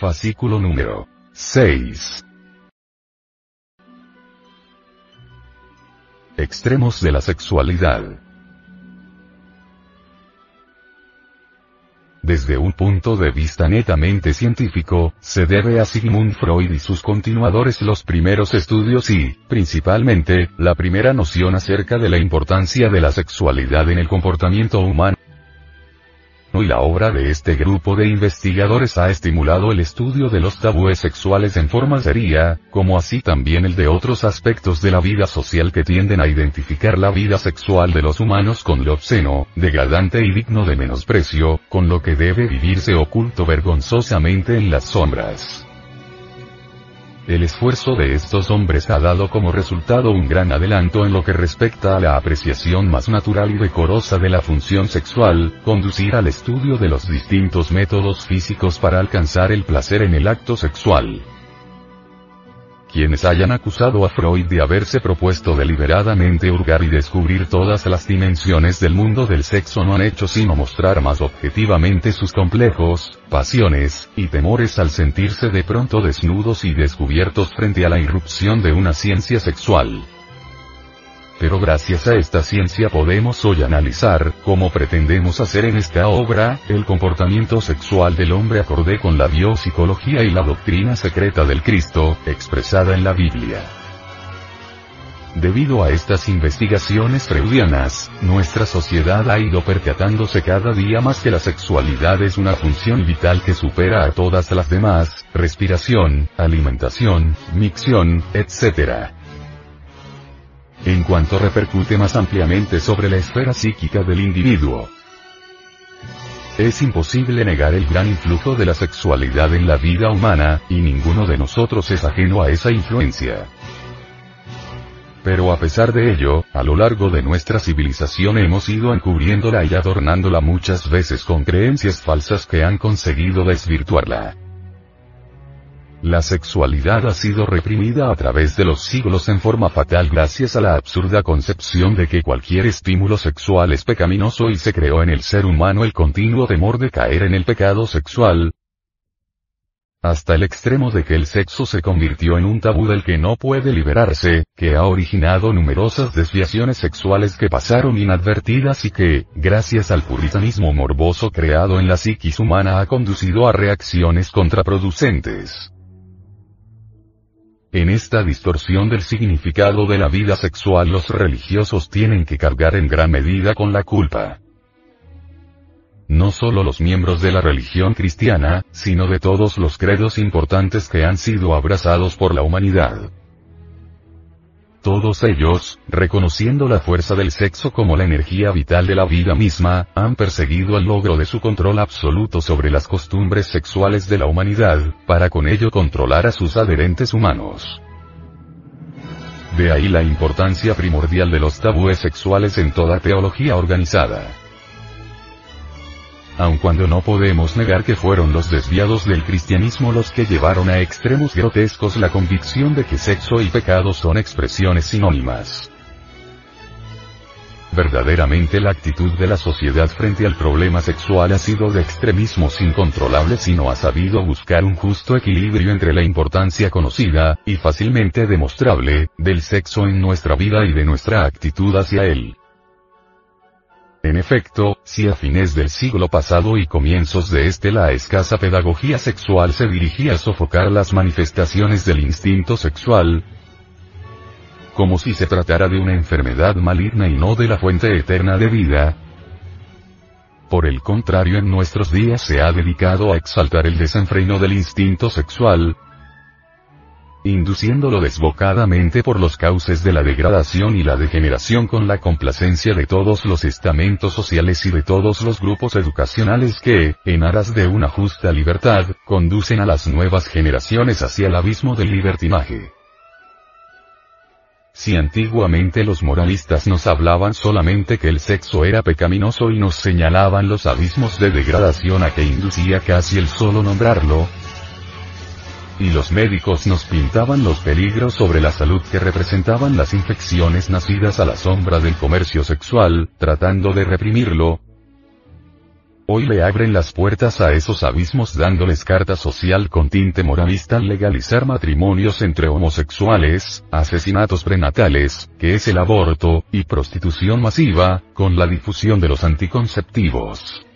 Fascículo número 6. Extremos de la sexualidad. Desde un punto de vista netamente científico, se debe a Sigmund Freud y sus continuadores los primeros estudios y, principalmente, la primera noción acerca de la importancia de la sexualidad en el comportamiento humano y la obra de este grupo de investigadores ha estimulado el estudio de los tabúes sexuales en forma seria, como así también el de otros aspectos de la vida social que tienden a identificar la vida sexual de los humanos con lo obsceno, degradante y digno de menosprecio, con lo que debe vivirse oculto vergonzosamente en las sombras. El esfuerzo de estos hombres ha dado como resultado un gran adelanto en lo que respecta a la apreciación más natural y decorosa de la función sexual, conducir al estudio de los distintos métodos físicos para alcanzar el placer en el acto sexual. Quienes hayan acusado a Freud de haberse propuesto deliberadamente hurgar y descubrir todas las dimensiones del mundo del sexo no han hecho sino mostrar más objetivamente sus complejos, pasiones, y temores al sentirse de pronto desnudos y descubiertos frente a la irrupción de una ciencia sexual. Pero gracias a esta ciencia podemos hoy analizar, como pretendemos hacer en esta obra, el comportamiento sexual del hombre acorde con la biopsicología y la doctrina secreta del Cristo, expresada en la Biblia. Debido a estas investigaciones freudianas, nuestra sociedad ha ido percatándose cada día más que la sexualidad es una función vital que supera a todas las demás, respiración, alimentación, micción, etc en cuanto repercute más ampliamente sobre la esfera psíquica del individuo. Es imposible negar el gran influjo de la sexualidad en la vida humana, y ninguno de nosotros es ajeno a esa influencia. Pero a pesar de ello, a lo largo de nuestra civilización hemos ido encubriéndola y adornándola muchas veces con creencias falsas que han conseguido desvirtuarla. La sexualidad ha sido reprimida a través de los siglos en forma fatal gracias a la absurda concepción de que cualquier estímulo sexual es pecaminoso y se creó en el ser humano el continuo temor de caer en el pecado sexual, hasta el extremo de que el sexo se convirtió en un tabú del que no puede liberarse, que ha originado numerosas desviaciones sexuales que pasaron inadvertidas y que, gracias al puritanismo morboso creado en la psiquis humana ha conducido a reacciones contraproducentes. En esta distorsión del significado de la vida sexual los religiosos tienen que cargar en gran medida con la culpa. No solo los miembros de la religión cristiana, sino de todos los credos importantes que han sido abrazados por la humanidad. Todos ellos, reconociendo la fuerza del sexo como la energía vital de la vida misma, han perseguido el logro de su control absoluto sobre las costumbres sexuales de la humanidad, para con ello controlar a sus adherentes humanos. De ahí la importancia primordial de los tabúes sexuales en toda teología organizada aun cuando no podemos negar que fueron los desviados del cristianismo los que llevaron a extremos grotescos la convicción de que sexo y pecado son expresiones sinónimas. Verdaderamente la actitud de la sociedad frente al problema sexual ha sido de extremismos incontrolables y no ha sabido buscar un justo equilibrio entre la importancia conocida, y fácilmente demostrable, del sexo en nuestra vida y de nuestra actitud hacia él. En efecto, si a fines del siglo pasado y comienzos de este la escasa pedagogía sexual se dirigía a sofocar las manifestaciones del instinto sexual, como si se tratara de una enfermedad maligna y no de la fuente eterna de vida, por el contrario en nuestros días se ha dedicado a exaltar el desenfreno del instinto sexual, induciéndolo desbocadamente por los cauces de la degradación y la degeneración con la complacencia de todos los estamentos sociales y de todos los grupos educacionales que, en aras de una justa libertad, conducen a las nuevas generaciones hacia el abismo del libertinaje. Si antiguamente los moralistas nos hablaban solamente que el sexo era pecaminoso y nos señalaban los abismos de degradación a que inducía casi el solo nombrarlo, y los médicos nos pintaban los peligros sobre la salud que representaban las infecciones nacidas a la sombra del comercio sexual, tratando de reprimirlo. Hoy le abren las puertas a esos abismos dándoles carta social con tinte moralista al legalizar matrimonios entre homosexuales, asesinatos prenatales, que es el aborto, y prostitución masiva, con la difusión de los anticonceptivos.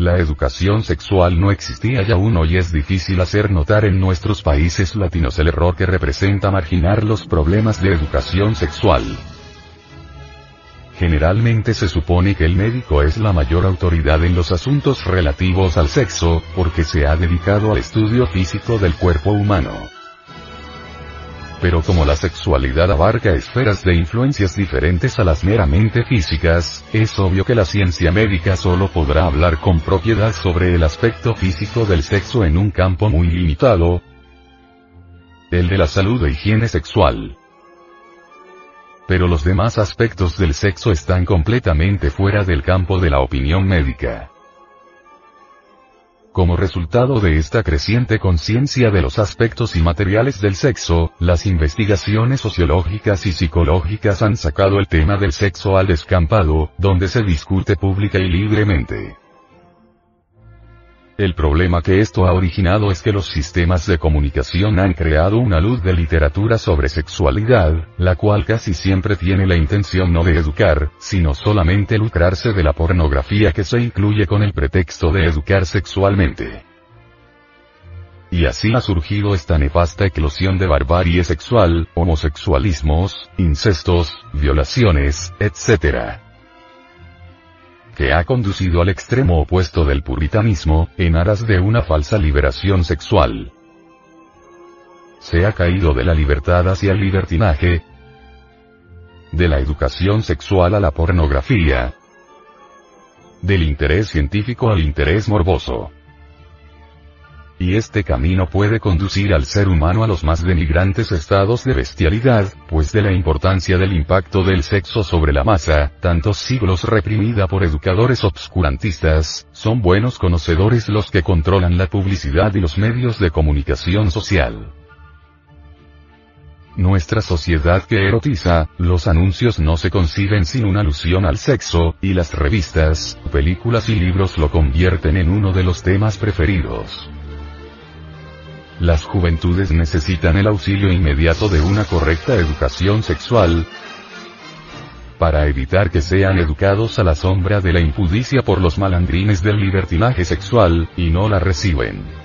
La educación sexual no existía ya aún y es difícil hacer notar en nuestros países latinos el error que representa marginar los problemas de educación sexual. Generalmente se supone que el médico es la mayor autoridad en los asuntos relativos al sexo, porque se ha dedicado al estudio físico del cuerpo humano. Pero como la sexualidad abarca esferas de influencias diferentes a las meramente físicas, es obvio que la ciencia médica solo podrá hablar con propiedad sobre el aspecto físico del sexo en un campo muy limitado, el de la salud e higiene sexual. Pero los demás aspectos del sexo están completamente fuera del campo de la opinión médica. Como resultado de esta creciente conciencia de los aspectos inmateriales del sexo, las investigaciones sociológicas y psicológicas han sacado el tema del sexo al descampado, donde se discute pública y libremente. El problema que esto ha originado es que los sistemas de comunicación han creado una luz de literatura sobre sexualidad, la cual casi siempre tiene la intención no de educar, sino solamente lucrarse de la pornografía que se incluye con el pretexto de educar sexualmente. Y así ha surgido esta nefasta eclosión de barbarie sexual, homosexualismos, incestos, violaciones, etc que ha conducido al extremo opuesto del puritanismo, en aras de una falsa liberación sexual. Se ha caído de la libertad hacia el libertinaje, de la educación sexual a la pornografía, del interés científico al interés morboso. Y este camino puede conducir al ser humano a los más denigrantes estados de bestialidad, pues de la importancia del impacto del sexo sobre la masa, tantos siglos reprimida por educadores obscurantistas, son buenos conocedores los que controlan la publicidad y los medios de comunicación social. Nuestra sociedad que erotiza, los anuncios no se conciben sin una alusión al sexo, y las revistas, películas y libros lo convierten en uno de los temas preferidos. Las juventudes necesitan el auxilio inmediato de una correcta educación sexual, para evitar que sean educados a la sombra de la impudicia por los malandrines del libertinaje sexual, y no la reciben.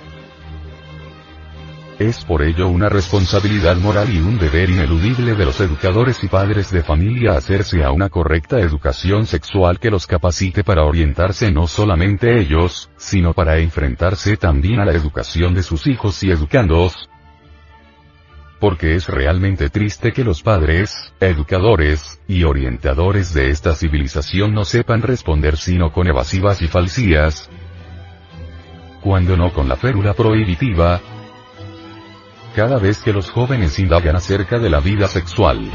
Es por ello una responsabilidad moral y un deber ineludible de los educadores y padres de familia hacerse a una correcta educación sexual que los capacite para orientarse no solamente ellos, sino para enfrentarse también a la educación de sus hijos y educandos, porque es realmente triste que los padres, educadores, y orientadores de esta civilización no sepan responder sino con evasivas y falsías, cuando no con la férula prohibitiva, cada vez que los jóvenes indagan acerca de la vida sexual.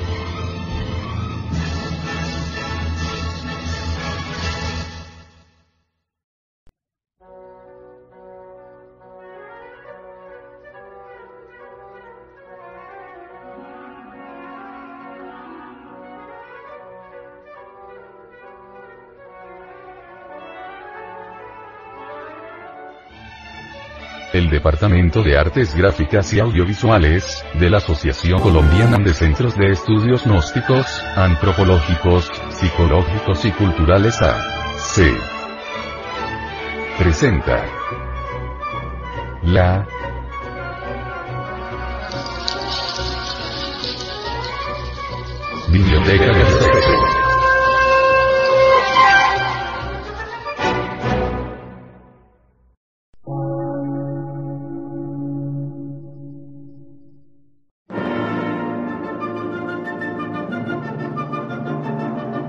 El Departamento de Artes Gráficas y Audiovisuales, de la Asociación Colombiana de Centros de Estudios Gnósticos, Antropológicos, Psicológicos y Culturales A. C. Presenta. La. Biblioteca de Sexo.